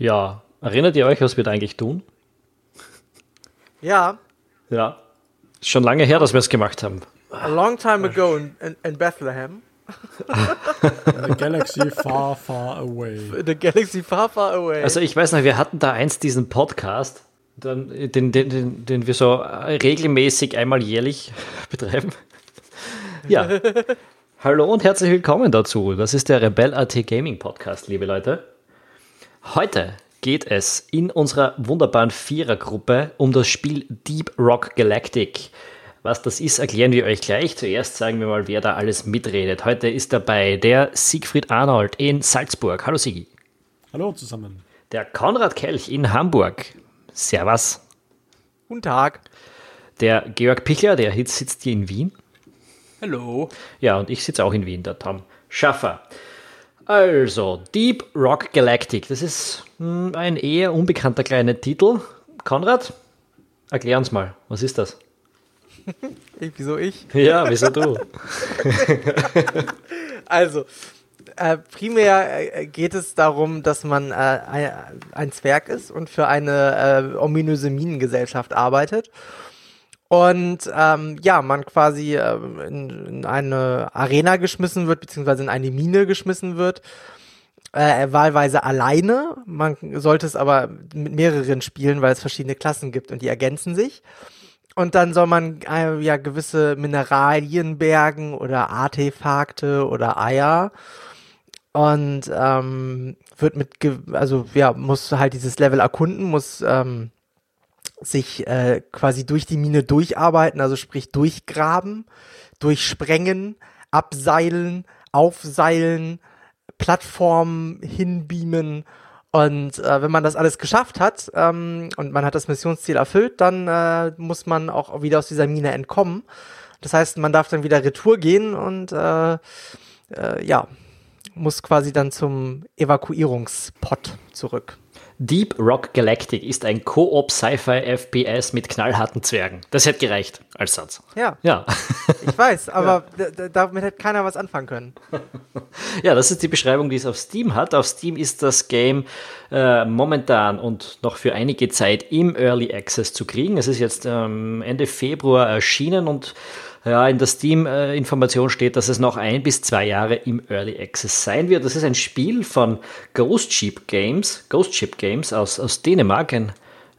Ja, erinnert ihr euch, was wir da eigentlich tun? Ja. Ja. Schon lange her, dass wir es gemacht haben. A long time ago in, in, in Bethlehem. The galaxy far, far away. The galaxy far, far away. Also ich weiß noch, wir hatten da einst diesen Podcast, den, den, den, den wir so regelmäßig einmal jährlich betreiben. Ja. Hallo und herzlich willkommen dazu. Das ist der Rebel AT Gaming Podcast, liebe Leute. Heute geht es in unserer wunderbaren Vierergruppe um das Spiel Deep Rock Galactic. Was das ist, erklären wir euch gleich. Zuerst sagen wir mal, wer da alles mitredet. Heute ist dabei der Siegfried Arnold in Salzburg. Hallo Sigi. Hallo zusammen. Der Konrad Kelch in Hamburg. Servus. Guten Tag. Der Georg Pichler, der sitzt hier in Wien. Hallo. Ja, und ich sitze auch in Wien, der Tom Schaffer. Also, Deep Rock Galactic. Das ist hm, ein eher unbekannter kleiner Titel. Konrad, erklär uns mal, was ist das? Ich, wieso ich? Ja, wieso du? Also, äh, primär äh, geht es darum, dass man äh, ein, ein Zwerg ist und für eine äh, ominöse Minengesellschaft arbeitet. Und ähm, ja, man quasi äh, in, in eine Arena geschmissen wird, beziehungsweise in eine Mine geschmissen wird. Äh, wahlweise alleine. Man sollte es aber mit mehreren spielen, weil es verschiedene Klassen gibt und die ergänzen sich. Und dann soll man äh, ja gewisse Mineralien bergen oder Artefakte oder Eier. Und ähm, wird mit, also ja, muss halt dieses Level erkunden, muss ähm, sich äh, quasi durch die Mine durcharbeiten, also sprich durchgraben, durchsprengen, abseilen, aufseilen, Plattformen hinbeamen. Und äh, wenn man das alles geschafft hat ähm, und man hat das Missionsziel erfüllt, dann äh, muss man auch wieder aus dieser Mine entkommen. Das heißt, man darf dann wieder Retour gehen und äh, äh, ja, muss quasi dann zum Evakuierungspot zurück. Deep Rock Galactic ist ein Koop Sci-Fi FPS mit knallharten Zwergen. Das hätte gereicht als Satz. Ja, Ja. ich weiß, aber ja. damit hätte keiner was anfangen können. Ja, das ist die Beschreibung, die es auf Steam hat. Auf Steam ist das Game äh, momentan und noch für einige Zeit im Early Access zu kriegen. Es ist jetzt ähm, Ende Februar erschienen und ja, in der Steam-Information steht, dass es noch ein bis zwei Jahre im Early Access sein wird. Das ist ein Spiel von Ghost Ship Games, Ghost Ship Games aus, aus Dänemark, ein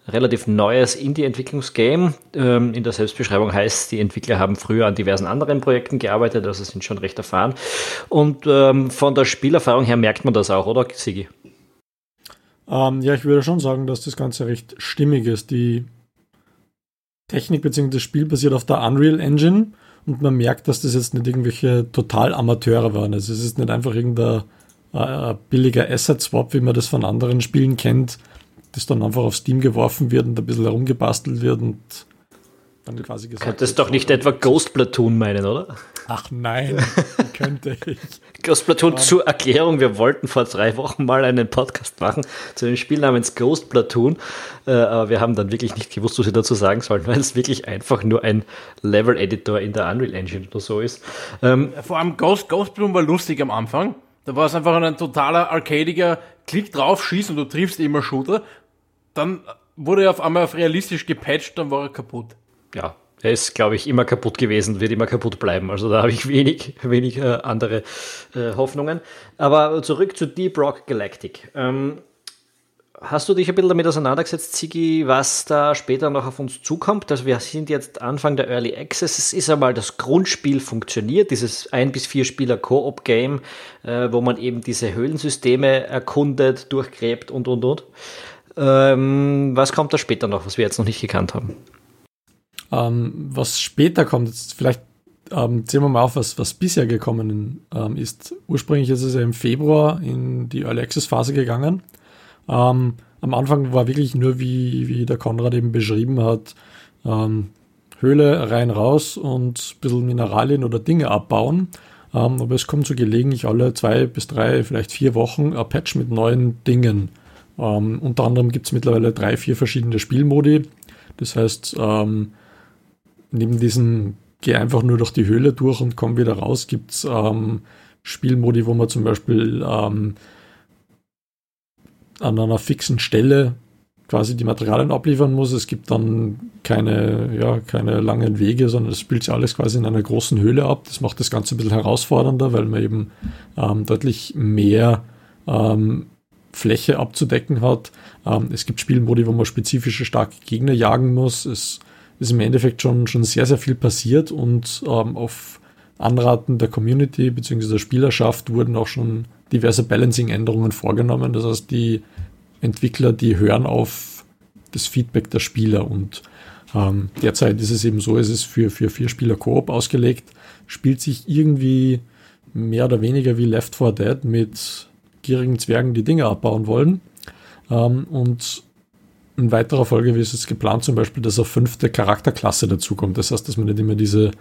relativ neues Indie-Entwicklungsgame. Ähm, in der Selbstbeschreibung heißt, die Entwickler haben früher an diversen anderen Projekten gearbeitet, also sind schon recht erfahren. Und ähm, von der Spielerfahrung her merkt man das auch, oder Sigi? Ähm, ja, ich würde schon sagen, dass das Ganze recht stimmig ist. Die Technik bzw. das Spiel basiert auf der Unreal Engine und man merkt, dass das jetzt nicht irgendwelche total Amateure waren. Also es ist nicht einfach irgendein äh, billiger Asset-Swap, wie man das von anderen Spielen kennt, das dann einfach auf Steam geworfen wird und ein bisschen herumgebastelt wird und dann quasi gesagt. Könntest doch nicht etwa Ghost Platoon meinen, oder? Ach nein, könnte ich. Ghost Platoon zur Erklärung, wir wollten vor drei Wochen mal einen Podcast machen zu einem Spiel namens Ghost Platoon, äh, aber wir haben dann wirklich nicht gewusst, was wir dazu sagen sollen, weil es wirklich einfach nur ein Level-Editor in der Unreal Engine oder so ist. Ähm, Vor allem Ghost, Ghost Platoon war lustig am Anfang. Da war es einfach ein totaler arcadiger Klick drauf, schießen und du triffst immer Shooter. Dann wurde er auf einmal auf realistisch gepatcht, dann war er kaputt. Ja, er ist, glaube ich, immer kaputt gewesen, wird immer kaputt bleiben. Also da habe ich wenig, wenig äh, andere äh, Hoffnungen. Aber zurück zu Deep Rock Galactic. Ähm, hast du dich ein bisschen damit auseinandergesetzt, Ziggy, was da später noch auf uns zukommt? Also wir sind jetzt Anfang der Early Access. Es ist einmal das Grundspiel funktioniert, dieses ein bis vier Spieler Koop-Game, äh, wo man eben diese Höhlensysteme erkundet, durchgräbt und, und, und. Ähm, was kommt da später noch, was wir jetzt noch nicht gekannt haben? Ähm, was später kommt, jetzt vielleicht ähm, zählen wir mal auf, was, was bisher gekommen ähm, ist. Ursprünglich ist es ja im Februar in die Early Access Phase gegangen. Ähm, am Anfang war wirklich nur, wie, wie der Konrad eben beschrieben hat, ähm, Höhle rein raus und ein bisschen Mineralien oder Dinge abbauen. Ähm, aber es kommt so gelegentlich alle zwei bis drei, vielleicht vier Wochen ein Patch mit neuen Dingen. Ähm, unter anderem gibt es mittlerweile drei, vier verschiedene Spielmodi. Das heißt, ähm, neben diesem Geh einfach nur durch die Höhle durch und komm wieder raus, gibt es ähm, Spielmodi, wo man zum Beispiel ähm, an einer fixen Stelle quasi die Materialien abliefern muss. Es gibt dann keine, ja, keine langen Wege, sondern es spielt sich alles quasi in einer großen Höhle ab. Das macht das Ganze ein bisschen herausfordernder, weil man eben ähm, deutlich mehr ähm, Fläche abzudecken hat. Ähm, es gibt Spielmodi, wo man spezifische starke Gegner jagen muss. Es ist im Endeffekt schon, schon sehr, sehr viel passiert und ähm, auf Anraten der Community bzw. der Spielerschaft wurden auch schon diverse Balancing-Änderungen vorgenommen. Das heißt, die Entwickler, die hören auf das Feedback der Spieler und ähm, derzeit ist es eben so, es ist für, für vier Spieler Koop ausgelegt, spielt sich irgendwie mehr oder weniger wie Left 4 Dead mit gierigen Zwergen, die Dinge abbauen wollen. Ähm, und in weiterer Folge ist es geplant zum Beispiel, dass eine fünfte Charakterklasse dazukommt. Das heißt, dass man nicht immer diese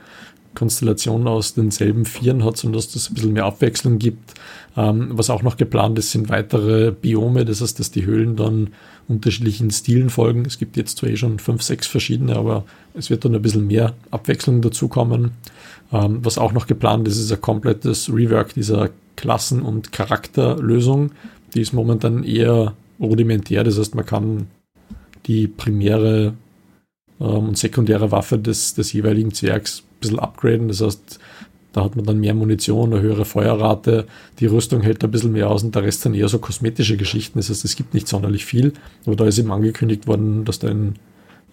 Konstellation aus denselben Vieren hat, sondern dass es ein bisschen mehr Abwechslung gibt. Ähm, was auch noch geplant ist, sind weitere Biome. Das heißt, dass die Höhlen dann unterschiedlichen Stilen folgen. Es gibt jetzt zwar eh schon fünf, sechs verschiedene, aber es wird dann ein bisschen mehr Abwechslung dazukommen. Ähm, was auch noch geplant ist, ist ein komplettes Rework dieser Klassen- und Charakterlösung. Die ist momentan eher rudimentär. Das heißt, man kann die primäre ähm, und sekundäre Waffe des, des jeweiligen Zwergs ein bisschen upgraden. Das heißt, da hat man dann mehr Munition, eine höhere Feuerrate, die Rüstung hält ein bisschen mehr aus und der Rest sind eher so kosmetische Geschichten. Das heißt, es gibt nicht sonderlich viel. Aber da ist eben angekündigt worden, dass da ein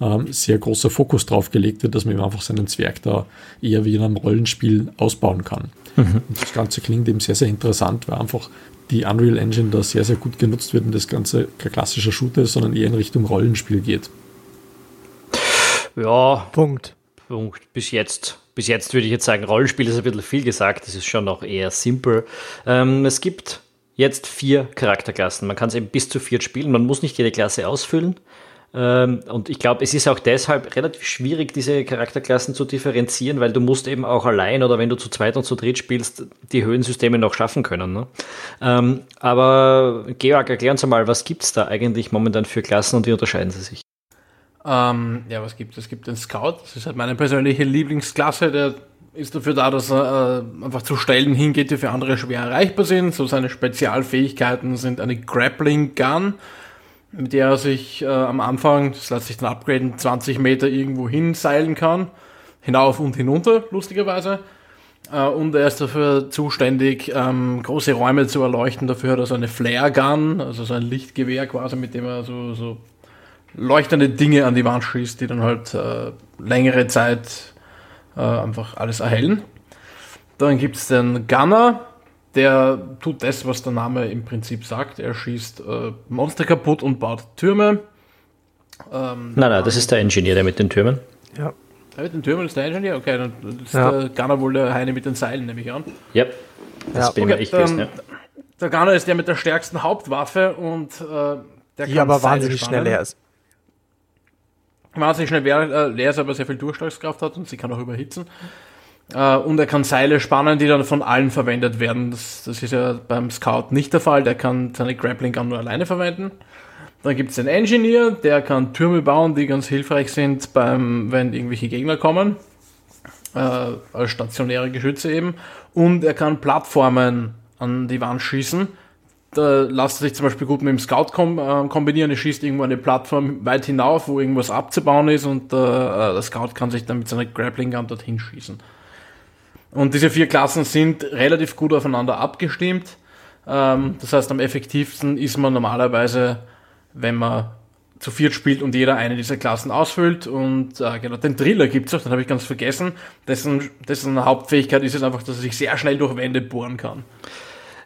ähm, sehr großer Fokus drauf gelegt wird, dass man eben einfach seinen Zwerg da eher wie in einem Rollenspiel ausbauen kann. Mhm. Und das Ganze klingt eben sehr, sehr interessant, weil einfach die Unreal Engine da sehr, sehr gut genutzt wird und das Ganze kein klassischer Shooter ist, sondern eher in Richtung Rollenspiel geht. Ja. Punkt. Punkt. Bis jetzt. Bis jetzt würde ich jetzt sagen, Rollenspiel ist ein bisschen viel gesagt. Das ist schon noch eher simpel. Ähm, es gibt jetzt vier Charakterklassen. Man kann es eben bis zu vier spielen. Man muss nicht jede Klasse ausfüllen. Ähm, und ich glaube, es ist auch deshalb relativ schwierig, diese Charakterklassen zu differenzieren, weil du musst eben auch allein oder wenn du zu zweit und zu dritt spielst, die Höhensysteme noch schaffen können. Ne? Ähm, aber Georg, erklär uns mal, was gibt es da eigentlich momentan für Klassen und wie unterscheiden sie sich? Ähm, ja, was gibt es? Es gibt den Scout, das ist halt meine persönliche Lieblingsklasse, der ist dafür da, dass er äh, einfach zu Stellen hingeht, die für andere schwer erreichbar sind. So seine Spezialfähigkeiten sind eine Grappling Gun, mit der er sich äh, am Anfang, das lässt sich dann upgraden, 20 Meter irgendwo hinseilen kann. Hinauf und hinunter, lustigerweise. Äh, und er ist dafür zuständig, ähm, große Räume zu erleuchten. Dafür hat er so eine Flare Gun, also so ein Lichtgewehr quasi, mit dem er so, so leuchtende Dinge an die Wand schießt, die dann halt äh, längere Zeit äh, einfach alles erhellen. Dann gibt es den Gunner, der tut das, was der Name im Prinzip sagt. Er schießt äh, Monster kaputt und baut Türme. Ähm, nein, nein, das ist der Ingenieur, der mit den Türmen. Ja. Der mit den Türmen ist der Ingenieur? Okay, dann ist ja. der Gunner wohl der Heine mit den Seilen, nehme ich an. Ja, das ja. bin okay, ich gewesen, ja. Der Gunner ist der mit der stärksten Hauptwaffe und äh, der Die aber Seile wahnsinnig spannen. schnell leer ist. Wahnsinnig schnell äh, leer ist, aber sehr viel Durchschlagskraft hat und sie kann auch überhitzen. Uh, und er kann Seile spannen, die dann von allen verwendet werden. Das, das, ist ja beim Scout nicht der Fall. Der kann seine Grappling Gun nur alleine verwenden. Dann gibt es den Engineer, der kann Türme bauen, die ganz hilfreich sind, beim, wenn irgendwelche Gegner kommen. Uh, als stationäre Geschütze eben. Und er kann Plattformen an die Wand schießen. Da lässt sich zum Beispiel gut mit dem Scout kom äh, kombinieren. Er schießt irgendwo eine Plattform weit hinauf, wo irgendwas abzubauen ist und äh, der Scout kann sich dann mit seiner Grappling Gun dorthin schießen. Und diese vier Klassen sind relativ gut aufeinander abgestimmt. Ähm, das heißt, am effektivsten ist man normalerweise, wenn man zu viert spielt und jeder eine dieser Klassen ausfüllt. Und äh, genau, den Driller gibt es auch, den habe ich ganz vergessen. Dessen, dessen Hauptfähigkeit ist es einfach, dass er sich sehr schnell durch Wände bohren kann.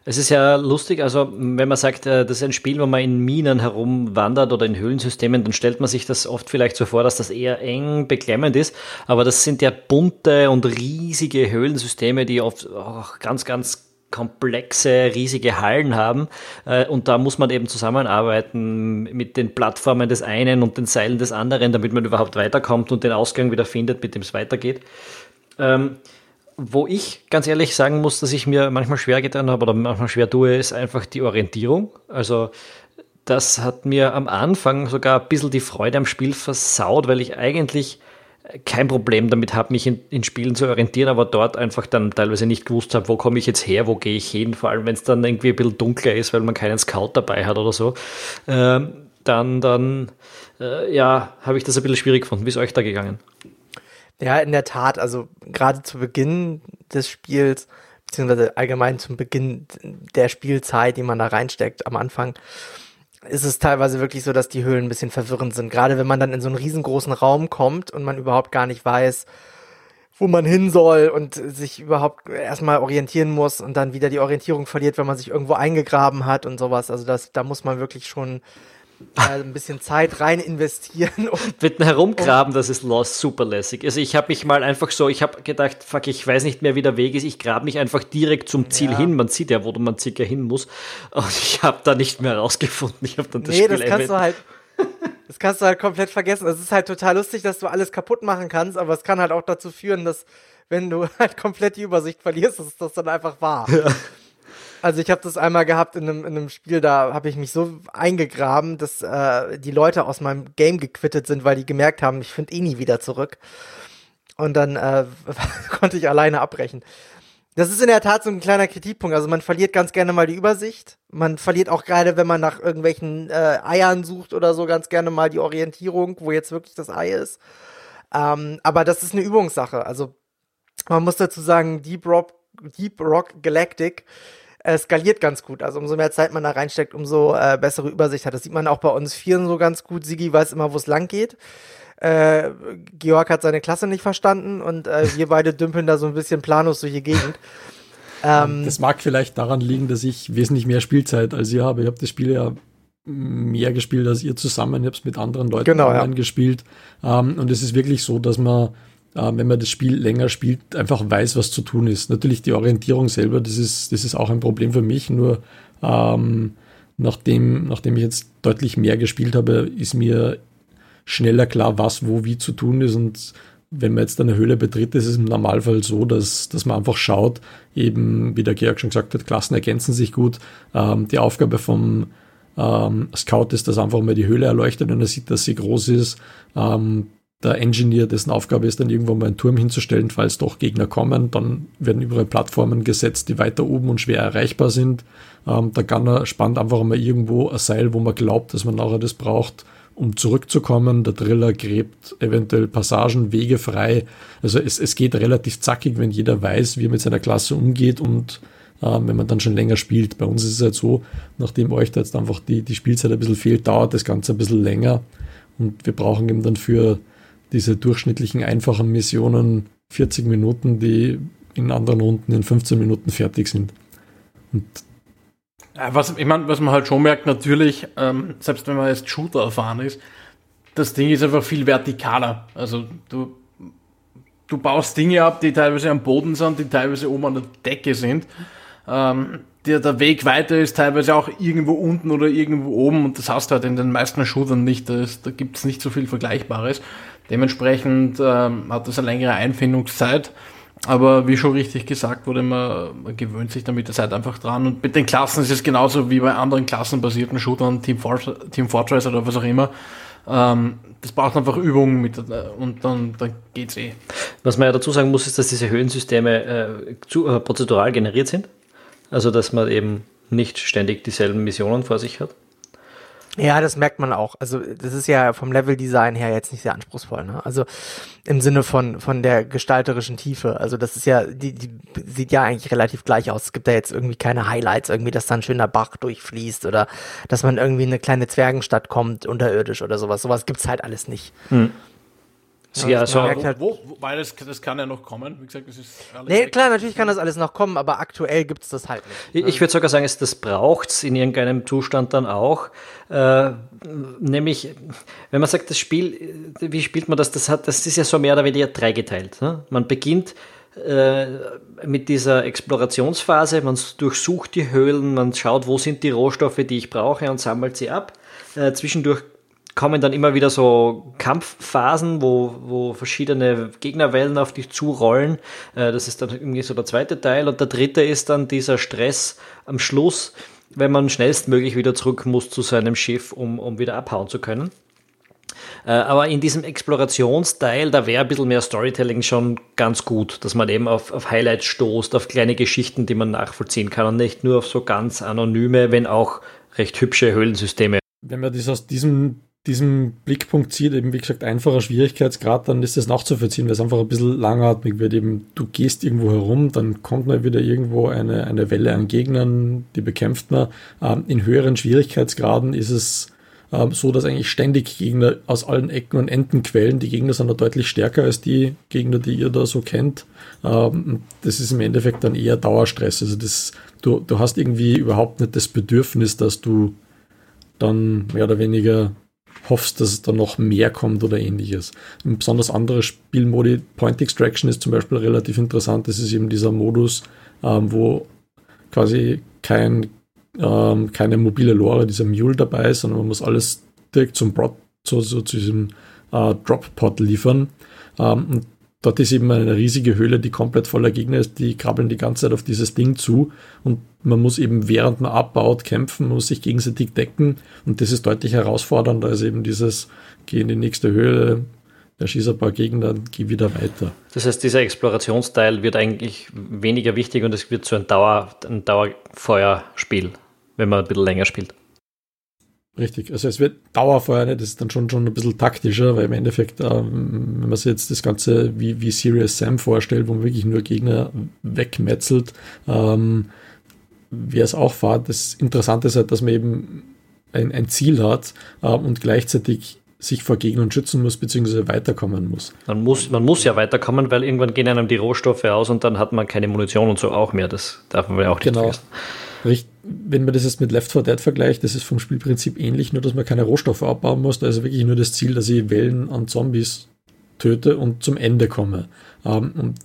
Es ist ja lustig, also wenn man sagt, äh, das ist ein Spiel, wo man in Minen herumwandert oder in Höhlensystemen, dann stellt man sich das oft vielleicht so vor, dass das eher eng beklemmend ist. Aber das sind ja bunte und riesige Höhlensysteme, die oft auch ganz, ganz komplexe, riesige Hallen haben. Äh, und da muss man eben zusammenarbeiten mit den Plattformen des einen und den Seilen des anderen, damit man überhaupt weiterkommt und den Ausgang wieder findet, mit dem es weitergeht. Wo ich ganz ehrlich sagen muss, dass ich mir manchmal schwer getan habe oder manchmal schwer tue, ist einfach die Orientierung. Also das hat mir am Anfang sogar ein bisschen die Freude am Spiel versaut, weil ich eigentlich kein Problem damit habe, mich in, in, Spielen zu orientieren, aber dort einfach dann teilweise nicht gewusst habe, wo komme ich jetzt her, wo gehe ich hin, vor allem wenn es dann irgendwie ein bisschen dunkler ist, weil man keinen Scout dabei hat oder so, ähm, dann, dann äh, ja, habe ich das ein bisschen schwierig gefunden. Wie ist euch da gegangen? Ja, in der Tat, also gerade zu Beginn des Spiels, beziehungsweise allgemein zum Beginn der Spielzeit, die man da reinsteckt am Anfang, ist es teilweise wirklich so, dass die Höhlen ein bisschen verwirrend sind. Gerade wenn man dann in so einen riesengroßen Raum kommt und man überhaupt gar nicht weiß, wo man hin soll und sich überhaupt erstmal orientieren muss und dann wieder die Orientierung verliert, wenn man sich irgendwo eingegraben hat und sowas. Also das, da muss man wirklich schon äh, ein bisschen Zeit rein investieren. Mit dem Herumgraben, das ist Lost super lässig. Also ich habe mich mal einfach so, ich habe gedacht, fuck, ich weiß nicht mehr, wie der Weg ist. Ich grabe mich einfach direkt zum Ziel ja. hin. Man sieht ja, wo man circa hin muss. Und ich habe da nicht mehr rausgefunden. Ich habe dann das nee, Spiel das kannst du halt. Das kannst du halt komplett vergessen. Es ist halt total lustig, dass du alles kaputt machen kannst, aber es kann halt auch dazu führen, dass wenn du halt komplett die Übersicht verlierst, dass das dann einfach wahr. Ja. Also ich habe das einmal gehabt in einem, in einem Spiel, da habe ich mich so eingegraben, dass äh, die Leute aus meinem Game gequittet sind, weil die gemerkt haben, ich finde eh nie wieder zurück. Und dann äh, konnte ich alleine abbrechen. Das ist in der Tat so ein kleiner Kritikpunkt. Also man verliert ganz gerne mal die Übersicht. Man verliert auch gerade, wenn man nach irgendwelchen äh, Eiern sucht oder so, ganz gerne mal die Orientierung, wo jetzt wirklich das Ei ist. Ähm, aber das ist eine Übungssache. Also man muss dazu sagen, Deep Rock, Deep Rock Galactic äh, skaliert ganz gut. Also umso mehr Zeit man da reinsteckt, umso äh, bessere Übersicht hat. Das sieht man auch bei uns Vieren so ganz gut. Sigi weiß immer, wo es lang geht. Äh, Georg hat seine Klasse nicht verstanden und äh, wir beide dümpeln da so ein bisschen planlos durch die Gegend. Ähm, das mag vielleicht daran liegen, dass ich wesentlich mehr Spielzeit als ihr habe. Ich habe das Spiel ja mehr gespielt als ihr zusammen. Ich habe es mit anderen Leuten genau, ja. gespielt. Ähm, und es ist wirklich so, dass man äh, wenn man das Spiel länger spielt, einfach weiß, was zu tun ist. Natürlich die Orientierung selber, das ist, das ist auch ein Problem für mich, nur ähm, nachdem, nachdem ich jetzt deutlich mehr gespielt habe, ist mir schneller klar, was wo wie zu tun ist und wenn man jetzt eine Höhle betritt, ist es im Normalfall so, dass, dass man einfach schaut, eben, wie der Georg schon gesagt hat, Klassen ergänzen sich gut. Ähm, die Aufgabe vom ähm, Scout ist, dass einfach mal die Höhle erleuchtet und er sieht, dass sie groß ist. Ähm, der Engineer, dessen Aufgabe ist dann irgendwo mal einen Turm hinzustellen, falls doch Gegner kommen. Dann werden überall Plattformen gesetzt, die weiter oben und schwer erreichbar sind. Ähm, der Gunner spannt einfach mal irgendwo ein Seil, wo man glaubt, dass man nachher das braucht, um zurückzukommen. Der Driller gräbt eventuell Passagen, Wege frei. Also es, es geht relativ zackig, wenn jeder weiß, wie er mit seiner Klasse umgeht und ähm, wenn man dann schon länger spielt. Bei uns ist es halt so, nachdem euch da jetzt einfach die, die Spielzeit ein bisschen fehlt, dauert das Ganze ein bisschen länger. Und wir brauchen eben dann für diese durchschnittlichen einfachen Missionen 40 Minuten, die in anderen Runden in 15 Minuten fertig sind. Und was, ich meine, was man halt schon merkt, natürlich, ähm, selbst wenn man jetzt Shooter erfahren ist, das Ding ist einfach viel vertikaler. Also du, du baust Dinge ab, die teilweise am Boden sind, die teilweise oben an der Decke sind. Ähm, der, der Weg weiter ist teilweise auch irgendwo unten oder irgendwo oben und das hast du halt in den meisten Shootern nicht. Da, da gibt es nicht so viel Vergleichbares. Dementsprechend ähm, hat das eine längere Einfindungszeit. Aber wie schon richtig gesagt wurde, man, man gewöhnt sich dann mit der Zeit einfach dran. Und mit den Klassen ist es genauso wie bei anderen klassenbasierten Shootern, Team, For Team Fortress oder was auch immer. Ähm, das braucht einfach Übung mit, äh, und dann, dann geht's eh. Was man ja dazu sagen muss, ist, dass diese Höhensysteme äh, zu, äh, prozedural generiert sind. Also, dass man eben nicht ständig dieselben Missionen vor sich hat. Ja, das merkt man auch. Also das ist ja vom Leveldesign her jetzt nicht sehr anspruchsvoll. Ne? Also im Sinne von von der gestalterischen Tiefe. Also das ist ja, die, die sieht ja eigentlich relativ gleich aus. Es gibt da jetzt irgendwie keine Highlights, irgendwie, dass da ein schöner Bach durchfließt oder dass man irgendwie in eine kleine Zwergenstadt kommt, unterirdisch oder sowas. Sowas gibt's halt alles nicht. Hm. Ja, ja so, halt, wo, wo, weil das, das kann ja noch kommen. Wie gesagt, das ist alles Nee, klar, natürlich kann das alles noch kommen, aber aktuell gibt es das halt nicht. Ich, ich würde sogar sagen, es, das braucht es in irgendeinem Zustand dann auch. Äh, nämlich, wenn man sagt, das Spiel, wie spielt man das? Das, hat, das ist ja so mehr oder weniger dreigeteilt. Ne? Man beginnt äh, mit dieser Explorationsphase, man durchsucht die Höhlen, man schaut, wo sind die Rohstoffe, die ich brauche und sammelt sie ab. Äh, zwischendurch kommen dann immer wieder so Kampfphasen, wo, wo verschiedene Gegnerwellen auf dich zurollen. Äh, das ist dann irgendwie so der zweite Teil. Und der dritte ist dann dieser Stress am Schluss, wenn man schnellstmöglich wieder zurück muss zu seinem Schiff, um, um wieder abhauen zu können. Äh, aber in diesem Explorationsteil, da wäre ein bisschen mehr Storytelling schon ganz gut, dass man eben auf, auf Highlights stoßt, auf kleine Geschichten, die man nachvollziehen kann und nicht nur auf so ganz anonyme, wenn auch recht hübsche Höhlensysteme. Wenn man das aus diesem diesem Blickpunkt zieht, eben wie gesagt, einfacher Schwierigkeitsgrad, dann ist das nachzuvollziehen, weil es einfach ein bisschen langatmig wird. Eben, du gehst irgendwo herum, dann kommt mal wieder irgendwo eine, eine Welle an Gegnern, die bekämpft man. Ähm, in höheren Schwierigkeitsgraden ist es ähm, so, dass eigentlich ständig Gegner aus allen Ecken und Enden quellen. Die Gegner sind da deutlich stärker als die Gegner, die ihr da so kennt. Ähm, das ist im Endeffekt dann eher Dauerstress. Also das, du, du hast irgendwie überhaupt nicht das Bedürfnis, dass du dann mehr oder weniger hoffst, dass es da noch mehr kommt oder ähnliches. Ein besonders andere Spielmodi, Point Extraction ist zum Beispiel relativ interessant. Das ist eben dieser Modus, ähm, wo quasi kein, ähm, keine mobile Lore, dieser Mule dabei ist, sondern man muss alles direkt zum Brot, so, so zu diesem äh, Drop-Pod liefern. Ähm, und dort ist eben eine riesige Höhle, die komplett voller Gegner ist, die krabbeln die ganze Zeit auf dieses Ding zu und man muss eben während man abbaut kämpfen, man muss sich gegenseitig decken und das ist deutlich herausfordernder als eben dieses, geh in die nächste Höhle, erschieß ein paar Gegner, geh wieder weiter. Das heißt, dieser Explorationsteil wird eigentlich weniger wichtig und es wird so ein, Dauer, ein Dauerfeuerspiel, wenn man ein bisschen länger spielt. Richtig, also es wird Dauerfeuer, ne? das ist dann schon, schon ein bisschen taktischer, weil im Endeffekt, ähm, wenn man sich jetzt das Ganze wie, wie Serious Sam vorstellt, wo man wirklich nur Gegner wegmetzelt, ähm, wäre es auch Fahrt. Das Interessante ist halt, dass man eben ein, ein Ziel hat äh, und gleichzeitig sich vor Gegnern schützen muss, beziehungsweise weiterkommen muss. Man muss, man muss ja weiterkommen, weil irgendwann gehen einem die Rohstoffe aus und dann hat man keine Munition und so auch mehr. Das darf man ja auch nicht genau. vergessen wenn man das jetzt mit Left 4 Dead vergleicht, das ist vom Spielprinzip ähnlich, nur dass man keine Rohstoffe abbauen muss. Da ist wirklich nur das Ziel, dass ich Wellen an Zombies töte und zum Ende komme. Ähm, und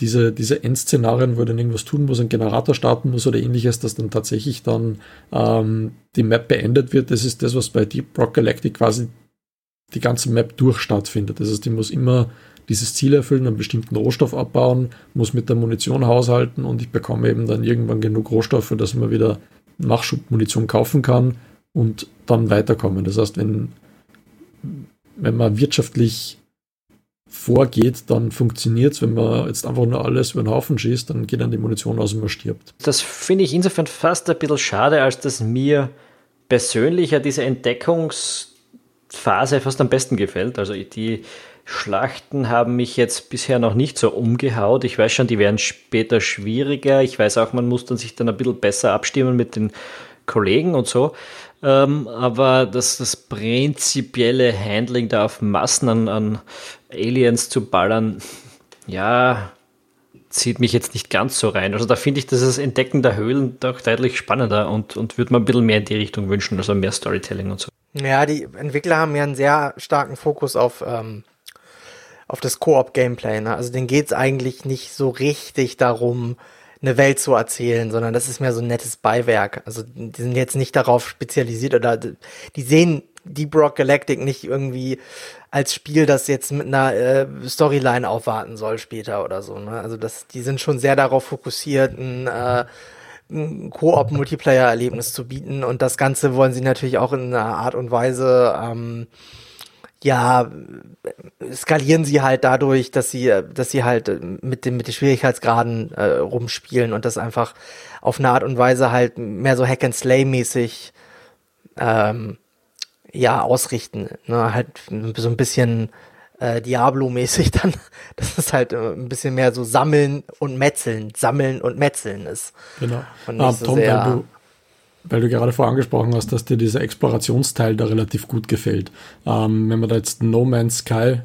diese, diese Endszenarien, wo ich dann irgendwas tun muss, einen Generator starten muss oder ähnliches, dass dann tatsächlich dann ähm, die Map beendet wird, das ist das, was bei Deep Rock Galactic quasi die ganze Map durch stattfindet. Das heißt, die muss immer dieses Ziel erfüllen, einen bestimmten Rohstoff abbauen, muss mit der Munition haushalten und ich bekomme eben dann irgendwann genug Rohstoffe, dass man wieder Nachschubmunition kaufen kann und dann weiterkommen. Das heißt, wenn, wenn man wirtschaftlich vorgeht, dann funktioniert es. Wenn man jetzt einfach nur alles über den Haufen schießt, dann geht dann die Munition aus und man stirbt. Das finde ich insofern fast ein bisschen schade, als dass mir persönlich ja diese Entdeckungsphase fast am besten gefällt. Also die Schlachten haben mich jetzt bisher noch nicht so umgehaut. Ich weiß schon, die werden später schwieriger. Ich weiß auch, man muss dann sich dann ein bisschen besser abstimmen mit den Kollegen und so. Ähm, aber das, das prinzipielle Handling da auf Massen an, an Aliens zu ballern, ja, zieht mich jetzt nicht ganz so rein. Also da finde ich das Entdecken der Höhlen doch deutlich spannender und, und würde mir ein bisschen mehr in die Richtung wünschen, also mehr Storytelling und so. Ja, die Entwickler haben ja einen sehr starken Fokus auf ähm, auf das Koop-Gameplay. Ne? Also denen geht's eigentlich nicht so richtig darum, eine Welt zu erzählen, sondern das ist mehr so ein nettes Beiwerk. Also die sind jetzt nicht darauf spezialisiert oder die sehen Deep Rock Galactic nicht irgendwie als Spiel, das jetzt mit einer äh, Storyline aufwarten soll später oder so. Ne? Also das, die sind schon sehr darauf fokussiert, ein, äh, ein Koop-Multiplayer-Erlebnis zu bieten. Und das Ganze wollen sie natürlich auch in einer Art und Weise ähm, ja, skalieren sie halt dadurch, dass sie, dass sie halt mit dem, mit den Schwierigkeitsgraden äh, rumspielen und das einfach auf eine Art und Weise halt mehr so Hack and Slay mäßig, ähm, ja, ausrichten, ne, halt so ein bisschen äh, Diablo-mäßig dann, dass es halt äh, ein bisschen mehr so sammeln und metzeln, sammeln und metzeln ist. Genau. Und ah, so Tom, sehr, du, weil du gerade vorher angesprochen hast, dass dir dieser Explorationsteil da relativ gut gefällt. Ähm, wenn man da jetzt No Man's Sky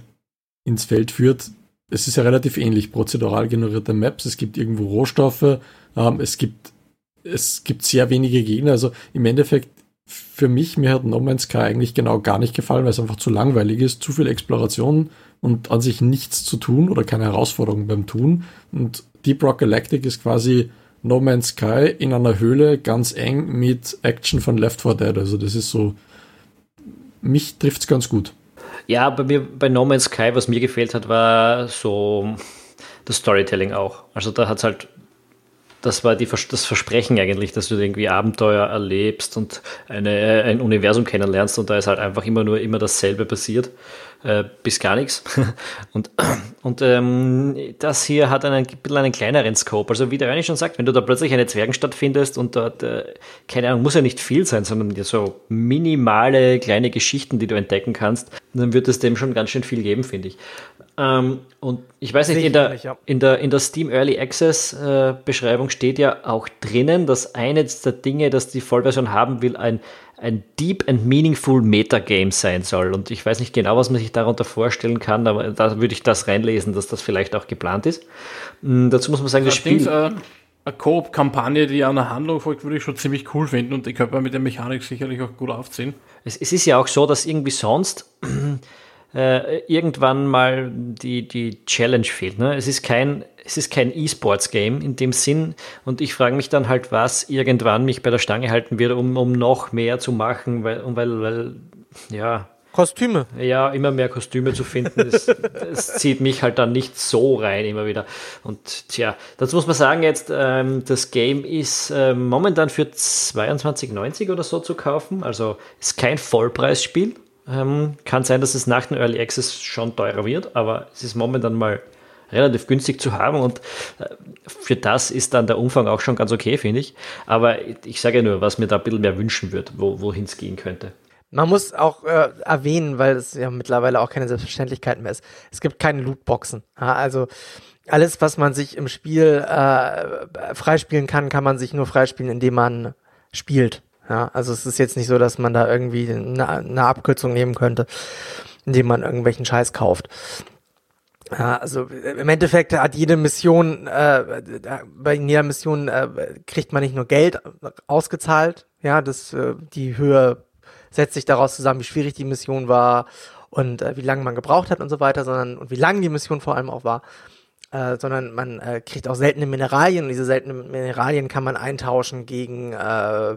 ins Feld führt, es ist ja relativ ähnlich, prozedural generierte Maps, es gibt irgendwo Rohstoffe, ähm, es gibt es gibt sehr wenige Gegner, also im Endeffekt für mich, mir hat No Man's Sky eigentlich genau gar nicht gefallen, weil es einfach zu langweilig ist, zu viel Exploration und an sich nichts zu tun oder keine Herausforderung beim Tun. Und Deep Rock Galactic ist quasi No Man's Sky in einer Höhle ganz eng mit Action von Left 4 Dead. Also das ist so, mich trifft es ganz gut. Ja, bei mir, bei No Man's Sky, was mir gefehlt hat, war so das Storytelling auch. Also da hat es halt, das war die, das Versprechen eigentlich, dass du irgendwie Abenteuer erlebst und eine, ein Universum kennenlernst und da ist halt einfach immer nur immer dasselbe passiert. Äh, bis gar nichts. Und, und ähm, das hier hat einen, ein bisschen einen kleineren Scope. Also wie der Ernie schon sagt, wenn du da plötzlich eine Zwergenstadt findest und dort, äh, keine Ahnung, muss ja nicht viel sein, sondern so minimale kleine Geschichten, die du entdecken kannst, dann wird es dem schon ganz schön viel geben, finde ich. Ähm, und ich weiß nicht, in der, in der, in der Steam Early Access äh, Beschreibung steht ja auch drinnen, dass eines der Dinge, dass die Vollversion haben will, ein, ein Deep and Meaningful Metagame sein soll. Und ich weiß nicht genau, was man sich darunter vorstellen kann, aber da würde ich das reinlesen, dass das vielleicht auch geplant ist. Mhm, dazu muss man sagen, das, Spiel. Äh, eine Coop-Kampagne, die der Handlung folgt, würde ich schon ziemlich cool finden und die könnte man mit der Mechanik sicherlich auch gut aufziehen. Es, es ist ja auch so, dass irgendwie sonst äh, irgendwann mal die, die Challenge fehlt. Ne? Es ist kein, es ist kein E-Sports-Game in dem Sinn. Und ich frage mich dann halt, was irgendwann mich bei der Stange halten wird, um, um noch mehr zu machen, weil, um, weil, weil ja. Kostüme. Ja, immer mehr Kostüme zu finden. Es, es zieht mich halt dann nicht so rein immer wieder. Und tja, dazu muss man sagen jetzt, ähm, das Game ist äh, momentan für 22,90 oder so zu kaufen. Also ist kein Vollpreisspiel. Ähm, kann sein, dass es nach dem Early Access schon teurer wird, aber es ist momentan mal relativ günstig zu haben und äh, für das ist dann der Umfang auch schon ganz okay, finde ich. Aber ich sage ja nur, was mir da ein bisschen mehr wünschen würde, wo, wohin es gehen könnte. Man muss auch äh, erwähnen, weil es ja mittlerweile auch keine Selbstverständlichkeit mehr ist. Es gibt keine Lootboxen. Ja, also alles, was man sich im Spiel äh, freispielen kann, kann man sich nur freispielen, indem man spielt. Ja, also es ist jetzt nicht so, dass man da irgendwie eine, eine Abkürzung nehmen könnte, indem man irgendwelchen Scheiß kauft. Ja, also im Endeffekt hat jede Mission, äh, bei jeder Mission äh, kriegt man nicht nur Geld ausgezahlt, ja, das, äh, die Höhe setzt sich daraus zusammen, wie schwierig die Mission war und äh, wie lange man gebraucht hat und so weiter, sondern und wie lang die Mission vor allem auch war, äh, sondern man äh, kriegt auch seltene Mineralien und diese seltenen Mineralien kann man eintauschen gegen äh,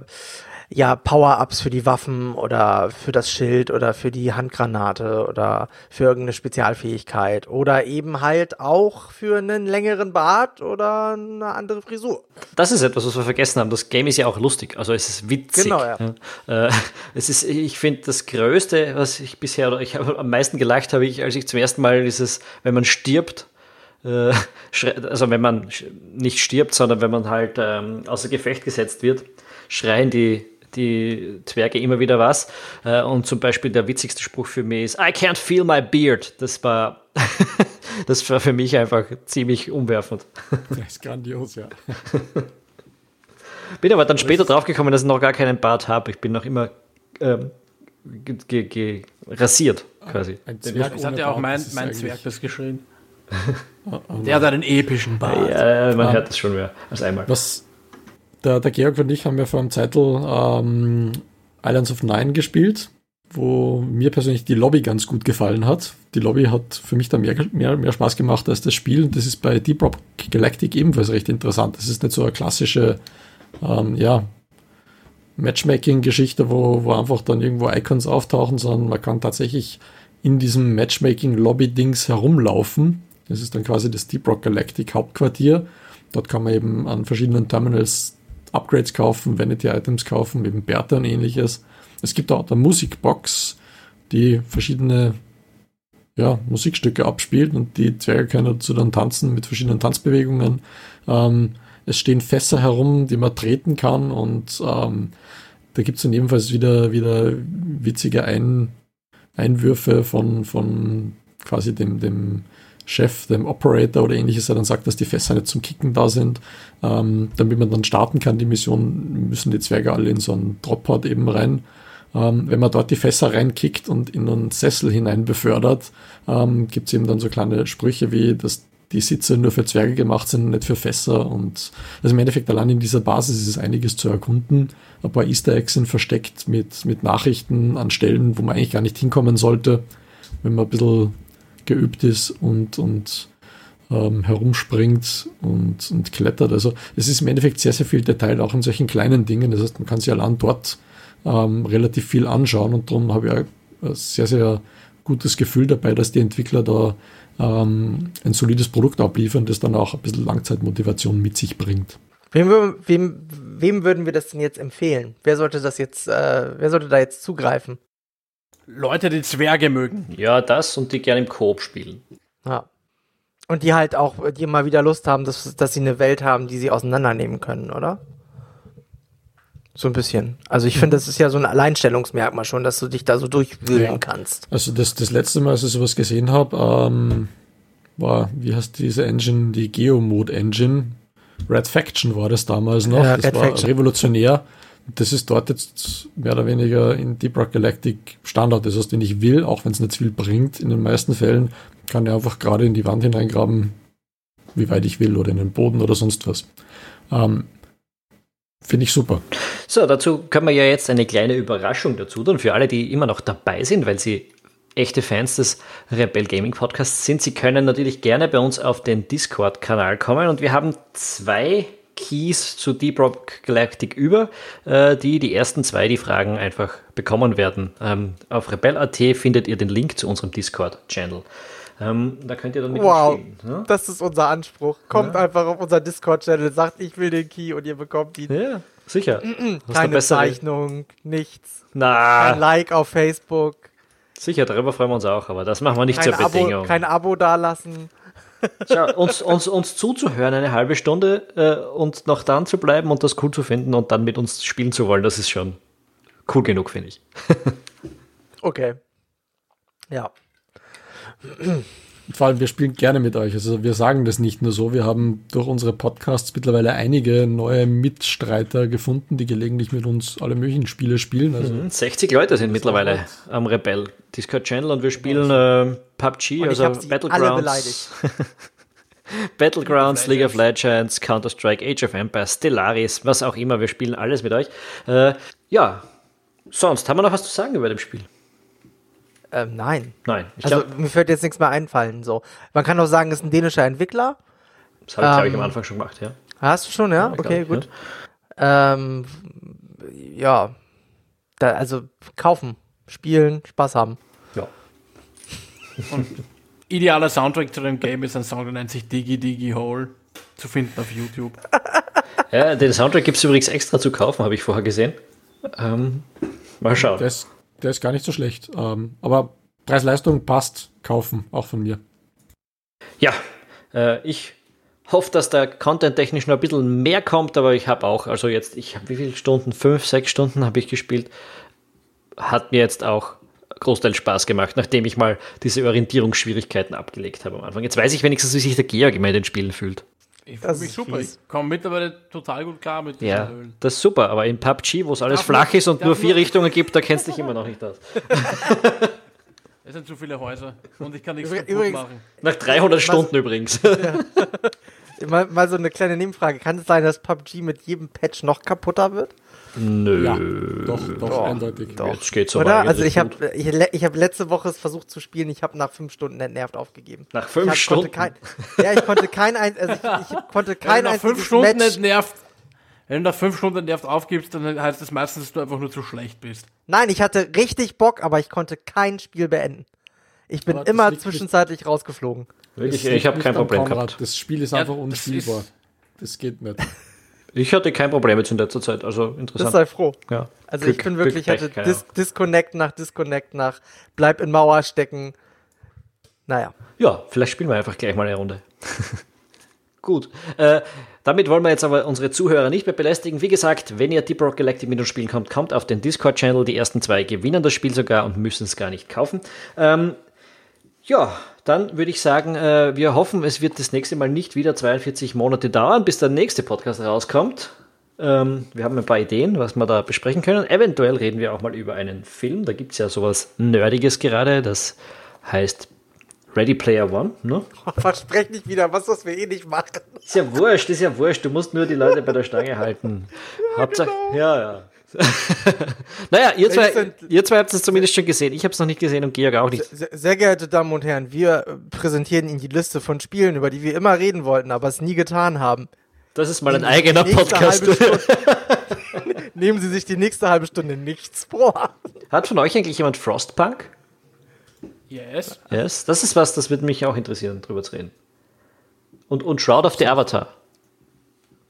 ja, Power-Ups für die Waffen oder für das Schild oder für die Handgranate oder für irgendeine Spezialfähigkeit oder eben halt auch für einen längeren Bart oder eine andere Frisur. Das ist etwas, was wir vergessen haben. Das Game ist ja auch lustig, also es ist witzig. Genau, ja. ja. Äh, es ist, ich finde, das Größte, was ich bisher, oder ich habe am meisten gelacht, habe ich, als ich zum ersten Mal dieses, wenn man stirbt, äh, also wenn man nicht stirbt, sondern wenn man halt ähm, außer Gefecht gesetzt wird, schreien die die Zwerge immer wieder was. Äh, und zum Beispiel der witzigste Spruch für mich ist, I can't feel my beard. Das war, das war für mich einfach ziemlich umwerfend. Das ist grandios, ja. Bin aber dann später draufgekommen, dass ich noch gar keinen Bart habe. Ich bin noch immer ähm, rasiert, quasi. Ein Zwerg das hat ja auch mein, mein Zwerg das geschrien. Der hat einen epischen Bart. Ja, man hört das schon mehr als einmal. Was, der, der Georg und ich haben ja vor einem Zeitl ähm, Islands of Nine gespielt, wo mir persönlich die Lobby ganz gut gefallen hat. Die Lobby hat für mich da mehr, mehr, mehr Spaß gemacht als das Spiel. Das ist bei Deep Rock Galactic ebenfalls recht interessant. Das ist nicht so eine klassische, ähm, ja, Matchmaking-Geschichte, wo, wo einfach dann irgendwo Icons auftauchen, sondern man kann tatsächlich in diesem Matchmaking-Lobby-Dings herumlaufen. Das ist dann quasi das Deep Rock Galactic Hauptquartier. Dort kann man eben an verschiedenen Terminals Upgrades kaufen, Vanity-Items kaufen, eben Bertha und ähnliches. Es gibt auch eine Musikbox, die verschiedene ja, Musikstücke abspielt und die Zwerge können dazu dann tanzen mit verschiedenen Tanzbewegungen. Ähm, es stehen Fässer herum, die man treten kann und ähm, da gibt es dann ebenfalls wieder, wieder witzige Ein Einwürfe von, von quasi dem, dem Chef, dem Operator oder ähnliches, der dann sagt, dass die Fässer nicht zum Kicken da sind. Ähm, damit man dann starten kann, die Mission, müssen die Zwerge alle in so einen Dropport eben rein. Ähm, wenn man dort die Fässer reinkickt und in einen Sessel hinein befördert, ähm, gibt es eben dann so kleine Sprüche wie, dass die Sitze nur für Zwerge gemacht sind, nicht für Fässer. Und also im Endeffekt allein in dieser Basis ist es einiges zu erkunden. Ein paar Easter Eggs sind versteckt mit, mit Nachrichten an Stellen, wo man eigentlich gar nicht hinkommen sollte, wenn man ein bisschen geübt ist und, und ähm, herumspringt und, und klettert. Also es ist im Endeffekt sehr, sehr viel Detail, auch in solchen kleinen Dingen. Das heißt, man kann sich allein dort ähm, relativ viel anschauen und darum habe ich ein sehr, sehr gutes Gefühl dabei, dass die Entwickler da ähm, ein solides Produkt abliefern, das dann auch ein bisschen Langzeitmotivation mit sich bringt. Wem, wem, wem würden wir das denn jetzt empfehlen? Wer sollte das jetzt, äh, wer sollte da jetzt zugreifen? Leute, die Zwerge mögen. Ja, das und die gerne im Koop spielen. Ja. Und die halt auch, die mal wieder Lust haben, dass, dass sie eine Welt haben, die sie auseinandernehmen können, oder? So ein bisschen. Also ich finde, das ist ja so ein Alleinstellungsmerkmal schon, dass du dich da so durchwühlen Ja. kannst. Also das, das letzte Mal, als ich sowas gesehen habe, ähm, war, wie heißt diese Engine, die Geomode-Engine? Red Faction war das damals noch. Ja, das Red war Faction. revolutionär. Das ist dort jetzt mehr oder weniger in Deep Rock Galactic Standard. Das heißt, den ich will, auch wenn es nicht viel bringt, in den meisten Fällen kann er einfach gerade in die Wand hineingraben, wie weit ich will, oder in den Boden oder sonst was. Ähm, Finde ich super. So, dazu können wir ja jetzt eine kleine Überraschung dazu tun für alle, die immer noch dabei sind, weil sie echte Fans des Rebel Gaming Podcasts sind. Sie können natürlich gerne bei uns auf den Discord-Kanal kommen und wir haben zwei Keys zu Deep Rock Galactic über, äh, die die ersten zwei die Fragen einfach bekommen werden. Ähm, auf rebel.at findet ihr den Link zu unserem Discord-Channel. Ähm, da könnt ihr dann mit Wow, spielen. Ne? das ist unser Anspruch. Kommt einfach auf unser Discord-Channel, sagt, ich will den Key und ihr bekommt ihn. Ja, sicher. Hast du Keine Zeichnung, nichts. Kein Na, Like auf Facebook, sicher, darüber freuen wir uns auch, aber das machen wir nicht kein zur Bedingung. Abo, kein Abo dalassen. Schau, uns, uns, uns zuzuhören eine halbe Stunde äh, und noch dann zu bleiben und das cool zu finden und dann mit uns spielen zu wollen, das ist schon cool genug, finde ich. Okay. Ja. Vor allem, wir spielen gerne mit euch. Also wir sagen das nicht nur so. Wir haben durch unsere Podcasts mittlerweile einige neue Mitstreiter gefunden, die gelegentlich mit uns alle möglichen Spiele spielen. Also 60 Leute sind mittlerweile am Rebel Discord Channel und wir spielen äh, PUBG, Und ich also Battlegrounds. Battlegrounds, League of Legends, Counter-Strike, Age of Empires, Stellaris, was auch immer. Wir spielen alles mit euch. Äh, ja, sonst haben wir noch was zu sagen über dem Spiel? Ähm, nein. Nein, ich Also glaube, mir fällt jetzt nichts mehr einfallen. So. Man kann auch sagen, es ist ein dänischer Entwickler. das habe ich, glaub ich, ähm, am Anfang schon gemacht, ja. Hast du schon, ja? Ja, okay, glaub ich, gut. Ähm, ja. Da, also kaufen, spielen, Spaß haben. Ja. Idealer Soundtrack zu dem Game ist ein Song, der nennt sich Diggy Diggy Hole. Zu finden auf YouTube. Ja, den Soundtrack gibt es übrigens extra zu kaufen, habe ich vorher gesehen. Ähm, mal schauen. ist, der ist gar nicht so schlecht. Ähm, aber Preis-Leistung passt. Kaufen, auch von mir. Ja, äh, ich hoffe, dass da content-technisch noch ein bisschen mehr kommt, aber ich habe auch, also jetzt, ich habe wie viele Stunden? Fünf, sechs Stunden habe ich gespielt. Hat mir jetzt auch Großteil Spaß gemacht, nachdem ich mal diese Orientierungsschwierigkeiten abgelegt habe am Anfang. Jetzt weiß ich wenigstens, wie sich der Georg immer in den Spielen fühlt. Ich fühle mich super. fies. Ich komme mittlerweile total gut klar mit diesen Ja, Höhlen. das ist super, aber in PUBG, wo es alles Darf flach man- ist und nur vier man- Richtungen gibt, da kennst du dich immer noch nicht aus. Es sind zu viele Häuser und ich kann nichts übrigens- machen. Nach 300 Stunden übrigens. Mal, mal so eine kleine Nebenfrage. Kann es sein, dass PUBG mit jedem Patch noch kaputter wird? Nö. Ja, doch, doch, Doch, eindeutig. doch. Jetzt geht's Oder? aber Also eigentlich ich habe ich, ich hab letzte Woche es versucht zu spielen. Ich habe nach fünf Stunden entnervt aufgegeben. Nach fünf ich hab- Stunden? Kein, ja, ich konnte kein, ein, also ich, ich konnte Wenn kein du nach fünf Stunden Match. nicht nervt, wenn du nach fünf Stunden nervt aufgibst, dann heißt das meistens, dass du einfach nur zu schlecht bist. Nein, ich hatte richtig Bock, aber ich konnte kein Spiel beenden. Ich bin Aber das immer zwischenzeitlich rausgeflogen. Wirklich, Das ich habe nicht kein Problem Konrad. gehabt. Das Spiel ist Ja, einfach das unspielbar. ist- Das geht nicht. Ich hatte kein Problem jetzt in letzter Zeit, also Das interessant. sei froh. ja. Also Glück, ich bin Glück, wirklich, Pech, hatte Dis Disconnect nach Disconnect nach bleib in Mauer stecken. Naja. Ja, vielleicht spielen wir einfach gleich mal eine Runde. Gut. Äh, damit wollen wir jetzt aber unsere Zuhörer nicht mehr belästigen. Wie gesagt, wenn ihr Deep Rock Galactic mit uns spielen kommt, kommt auf den Discord-Channel. Die ersten zwei gewinnen das Spiel sogar und müssen es gar nicht kaufen. Ähm, ja, dann würde ich sagen, äh, wir hoffen, es wird das nächste Mal nicht wieder 42 Monate dauern, bis der nächste Podcast rauskommt. Ähm, wir haben ein paar Ideen, was wir da besprechen können. Eventuell reden wir auch mal über einen Film. Da gibt es ja sowas Nerdiges gerade. Das heißt Ready Player One. Ne? Versprech nicht wieder was, was wir eh nicht machen. Ist ja wurscht, ist ja wurscht. Du musst nur die Leute bei der Stange halten. Hauptsache, ja, ja. naja, ihr zwei, ihr zwei habt es zumindest schon gesehen. Ich habe es noch nicht gesehen und Georg auch nicht. Sehr, sehr geehrte Damen und Herren, wir präsentieren Ihnen die Liste von Spielen, über die wir immer reden wollten, aber es nie getan haben. Das ist mal ein Die eigener Podcast. Nehmen Sie sich die nächste halbe Stunde nichts vor. Hat von euch eigentlich jemand Frostpunk? Yes. Yes. Das ist was, das würde mich auch interessieren, drüber zu reden. Und, und Shroud of the Avatar.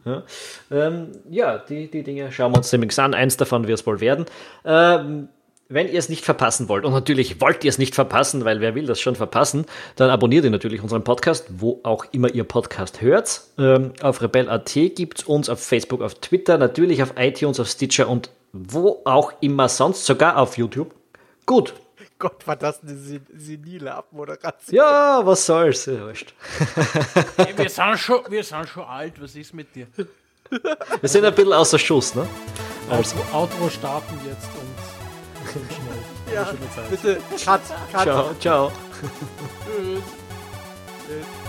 Ja, ähm, ja die, die Dinge schauen wir uns nämlich an. Eins davon wird es wohl werden. Ähm, wenn ihr es nicht verpassen wollt, und natürlich wollt ihr es nicht verpassen, weil wer will das schon verpassen, dann abonniert ihr natürlich unseren Podcast, wo auch immer ihr Podcast hört. Ähm, auf Rebel.at gibt es uns, auf Facebook, auf Twitter, natürlich auf iTunes, auf Stitcher und wo auch immer sonst, sogar auf YouTube. Gut. Gott, war das eine sen senile Abmoderation. Ja, was soll's. Ja, wir, sind schon, wir sind schon alt, was ist mit dir? Wir sind ein bisschen außer Schuss, ne? Also, Outro starten jetzt und, schnell. Ja, bitte, cut, cut. Ciao, ciao. Tschüss. Tschüss.